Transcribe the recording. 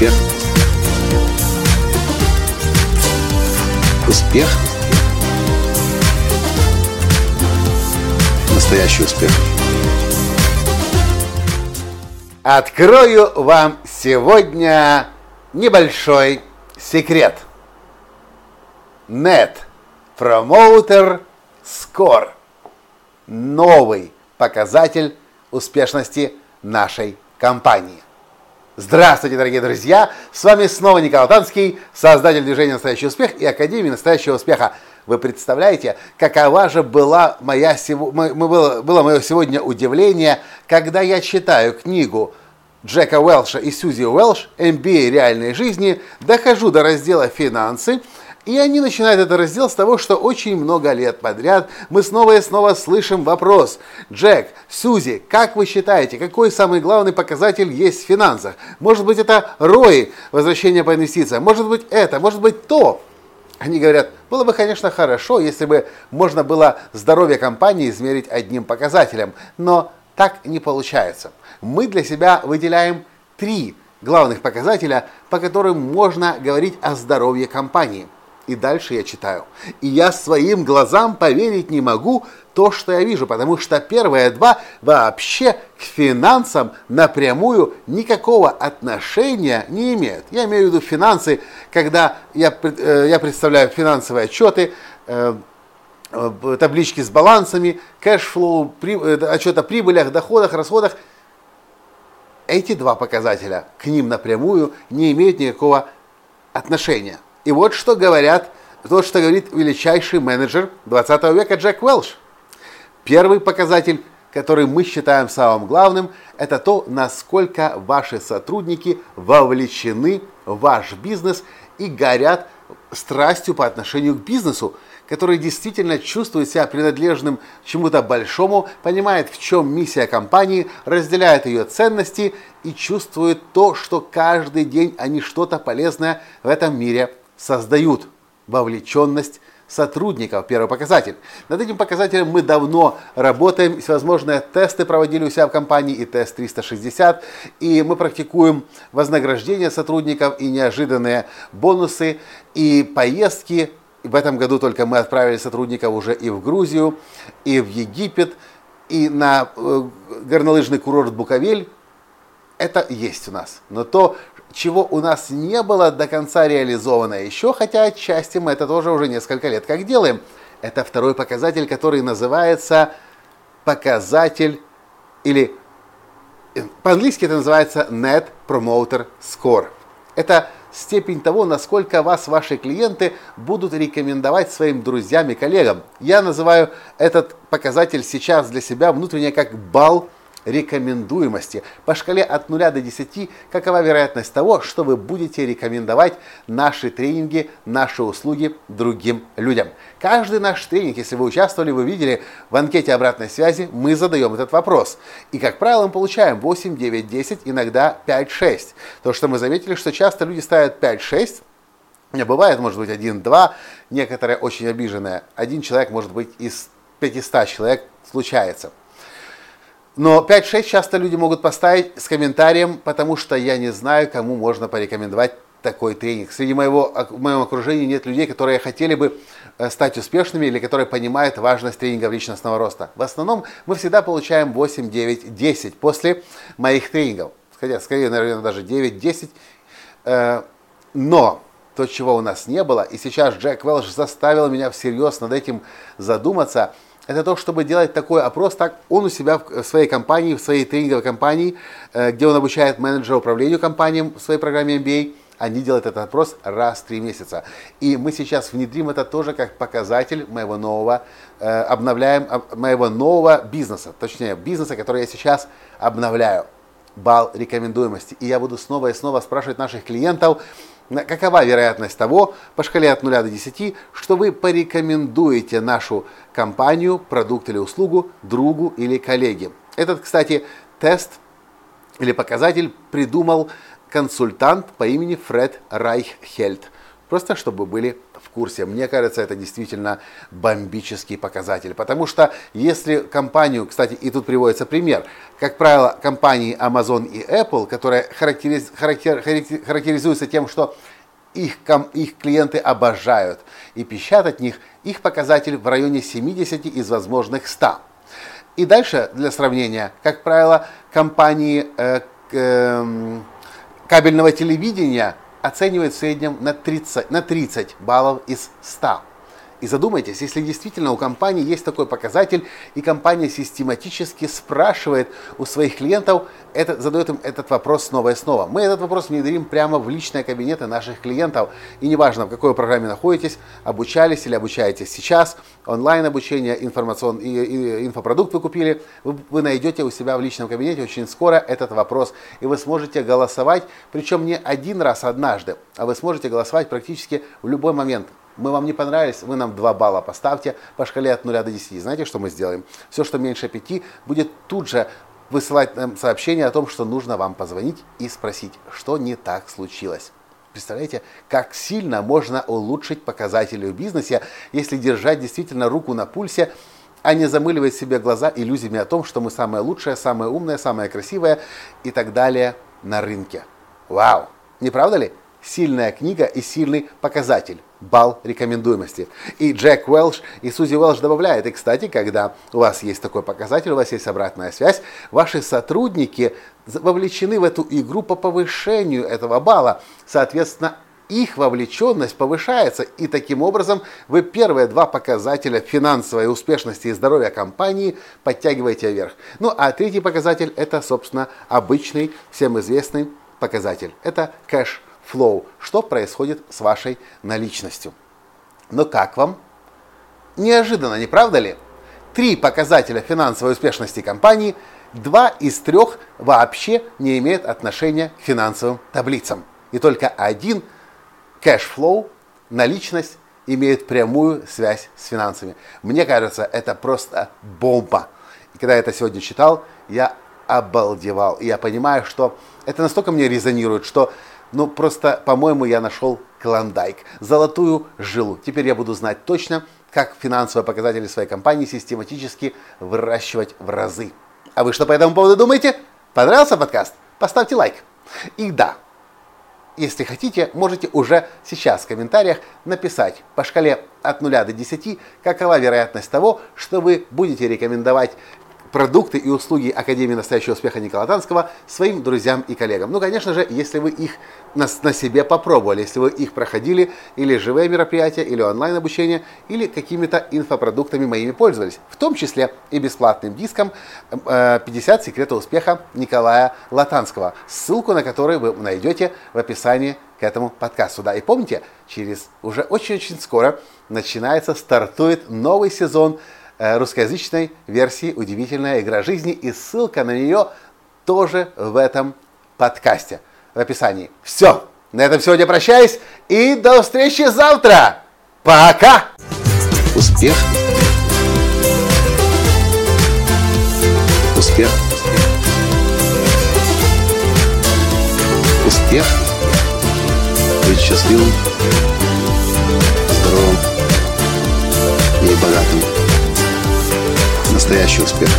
Успех. Успех. Настоящий успех. Открою вам сегодня небольшой секрет. Net Promoter Score. Новый показатель успешности нашей компании. Здравствуйте, дорогие друзья! С вами снова Николай Танский, создатель движения «Настоящий успех» и Академии «Настоящего успеха». Вы представляете, какова же была моя, было, мое сегодня удивление, когда я читаю книгу Джека Уэлша и Сьюзи Уэлш «MBA реальной жизни», дохожу до раздела «Финансы», и они начинают этот раздел с того, что очень много лет подряд мы снова и снова слышим вопрос. Джек, Сьюзи, как вы считаете, какой самый главный показатель есть в финансах? Может быть это ROI, возвращение по инвестициям, может быть это, может быть то. Они говорят, было бы, конечно, хорошо, если бы можно было здоровье компании измерить одним показателем, но так не получается. Мы для себя выделяем три главных показателя, по которым можно говорить о здоровье компании – и дальше я читаю. И я своим глазам поверить не могу то, что я вижу, потому что первые два вообще к финансам напрямую никакого отношения не имеют. Я имею в виду финансы, когда я, э, я представляю финансовые отчеты, э, э, таблички с балансами, cash flow, отчет о прибылях, доходах, расходах. Эти два показателя к ним напрямую не имеют никакого отношения. И вот что говорят, то, что говорит величайший менеджер 20 века Джек Уэлш. Первый показатель, который мы считаем самым главным, это то, насколько ваши сотрудники вовлечены в ваш бизнес и горят страстью по отношению к бизнесу, который действительно чувствует себя принадлежным чему-то большому, понимает, в чем миссия компании, разделяет ее ценности и чувствует то, что каждый день они что-то полезное в этом мире создают вовлеченность сотрудников, первый показатель. Над этим показателем мы давно работаем, всевозможные тесты проводили у себя в компании, и тест 360, и мы практикуем вознаграждение сотрудников и неожиданные бонусы, и поездки. В этом году только мы отправили сотрудников уже и в Грузию, и в Египет, и на э, горнолыжный курорт Буковель. Это есть у нас. Но то, чего у нас не было до конца реализовано еще, хотя отчасти мы это тоже уже несколько лет как делаем. Это второй показатель, который называется показатель или э, по-английски это называется Net Promoter Score. Это степень того, насколько вас ваши клиенты будут рекомендовать своим друзьям и коллегам. Я называю этот показатель сейчас для себя внутренне как балл рекомендуемости. По шкале от 0 до 10, какова вероятность того, что вы будете рекомендовать наши тренинги, наши услуги другим людям. Каждый наш тренинг, если вы участвовали, вы видели в анкете обратной связи, мы задаем этот вопрос. И, как правило, мы получаем 8, 9, 10, иногда 5, 6. То, что мы заметили, что часто люди ставят 5, 6, не бывает, может быть, один-два, некоторые очень обиженные. Один человек, может быть, из 500 человек случается. Но 5-6 часто люди могут поставить с комментарием, потому что я не знаю, кому можно порекомендовать такой тренинг. Среди моего, в моем окружении нет людей, которые хотели бы э, стать успешными или которые понимают важность тренингов личностного роста. В основном мы всегда получаем 8, 9, 10 после моих тренингов. Хотя, скорее, наверное, даже 9, 10. Э, но то, чего у нас не было, и сейчас Джек Велш заставил меня всерьез над этим задуматься – это то, чтобы делать такой опрос, так он у себя в своей компании, в своей тренинговой компании, э, где он обучает менеджера управлению компаниям в своей программе MBA, они делают этот опрос раз в три месяца. И мы сейчас внедрим это тоже как показатель моего нового, э, обновляем, моего нового бизнеса, точнее бизнеса, который я сейчас обновляю. Бал рекомендуемости. И я буду снова и снова спрашивать наших клиентов, какова вероятность того, по шкале от 0 до 10, что вы порекомендуете нашу компанию, продукт или услугу другу или коллеге. Этот, кстати, тест или показатель придумал консультант по имени Фред Райххельд. Просто чтобы были в курсе. Мне кажется, это действительно бомбический показатель. Потому что если компанию, кстати, и тут приводится пример, как правило, компании Amazon и Apple, которые характериз, характер, характеризуются тем, что их, их клиенты обожают и пищат от них, их показатель в районе 70 из возможных 100. И дальше, для сравнения, как правило, компании э, э, кабельного телевидения оценивают в среднем на 30, на 30 баллов из 100. И задумайтесь, если действительно у компании есть такой показатель, и компания систематически спрашивает у своих клиентов, это, задает им этот вопрос снова и снова. Мы этот вопрос внедрим прямо в личные кабинеты наших клиентов. И неважно, в какой программе находитесь, обучались или обучаетесь сейчас, онлайн обучение, информацион, и, и, инфопродукт вы купили, вы, вы найдете у себя в личном кабинете очень скоро этот вопрос. И вы сможете голосовать, причем не один раз однажды, а вы сможете голосовать практически в любой момент мы вам не понравились, вы нам 2 балла поставьте по шкале от 0 до 10. Знаете, что мы сделаем? Все, что меньше 5, будет тут же высылать нам сообщение о том, что нужно вам позвонить и спросить, что не так случилось. Представляете, как сильно можно улучшить показатели в бизнесе, если держать действительно руку на пульсе, а не замыливать себе глаза иллюзиями о том, что мы самое лучшее, самое умное, самое красивое и так далее на рынке. Вау! Не правда ли? Сильная книга и сильный показатель балл рекомендуемости. И Джек Уэлш и Сузи Уэлш добавляет, и, кстати, когда у вас есть такой показатель, у вас есть обратная связь, ваши сотрудники вовлечены в эту игру по повышению этого балла. Соответственно, их вовлеченность повышается, и таким образом вы первые два показателя финансовой успешности и здоровья компании подтягиваете вверх. Ну а третий показатель это, собственно, обычный, всем известный показатель. Это кэш flow, что происходит с вашей наличностью. Но как вам? Неожиданно, не правда ли? Три показателя финансовой успешности компании, два из трех вообще не имеют отношения к финансовым таблицам. И только один flow, наличность, имеет прямую связь с финансами. Мне кажется, это просто бомба. И когда я это сегодня читал, я обалдевал. И я понимаю, что это настолько мне резонирует, что ну, просто, по-моему, я нашел клондайк, золотую жилу. Теперь я буду знать точно, как финансовые показатели своей компании систематически выращивать в разы. А вы что по этому поводу думаете? Понравился подкаст? Поставьте лайк. И да, если хотите, можете уже сейчас в комментариях написать по шкале от 0 до 10, какова вероятность того, что вы будете рекомендовать продукты и услуги Академии настоящего успеха Никола Танского своим друзьям и коллегам. Ну, конечно же, если вы их на, на себе попробовали, если вы их проходили, или живые мероприятия, или онлайн-обучение, или какими-то инфопродуктами моими пользовались, в том числе и бесплатным диском 50 э, секретов успеха Николая Латанского, ссылку на который вы найдете в описании к этому подкасту. Да, и помните, через уже очень-очень скоро начинается, стартует новый сезон Э, русскоязычной версии «Удивительная игра жизни», и ссылка на нее тоже в этом подкасте, в описании. Все, на этом сегодня прощаюсь, и до встречи завтра. Пока! Успех! Успех! Успех! Быть счастливым, здоровым и богатым настоящий успех.